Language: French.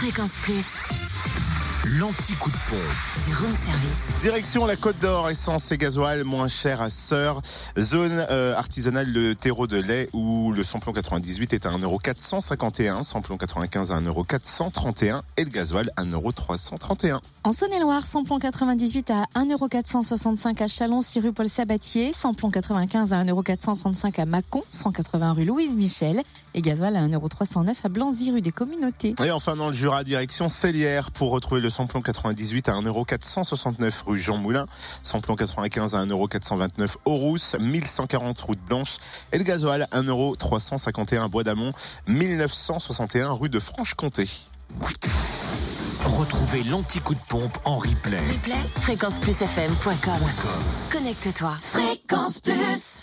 Fréquence Plus. L'anti-coup de pompe. Du room service. Direction la Côte d'Or, essence et gasoil moins cher à Sœur. Zone euh, artisanale le terreau de lait où le samplon 98 est à 1,451€, samplon 95 à 1,431€ et le gasoil à 1,331€. En Saône-et-Loire, samplon 98 à 1,465€ à Chalon, 6 rue Paul Sabatier, samplon 95 à 1,435€ à Mâcon, 180 rue Louise Michel et gasoil à 1,309€ à Blanzy rue des Communautés. Et enfin dans le Jura, direction Célière pour retrouver le samplon 98 à 1,469€ rue Jean Moulin, samplon 95 à 1,429€ au Rousse, 1140 route Blanche et le gasoil à 1,351€ à Bois d'Amont, 1961 rue de Franche-Comté. Retrouvez l'anti-coup de pompe en replay. Replay, fréquenceplusfm.com. Connecte-toi. Fréquence Plus.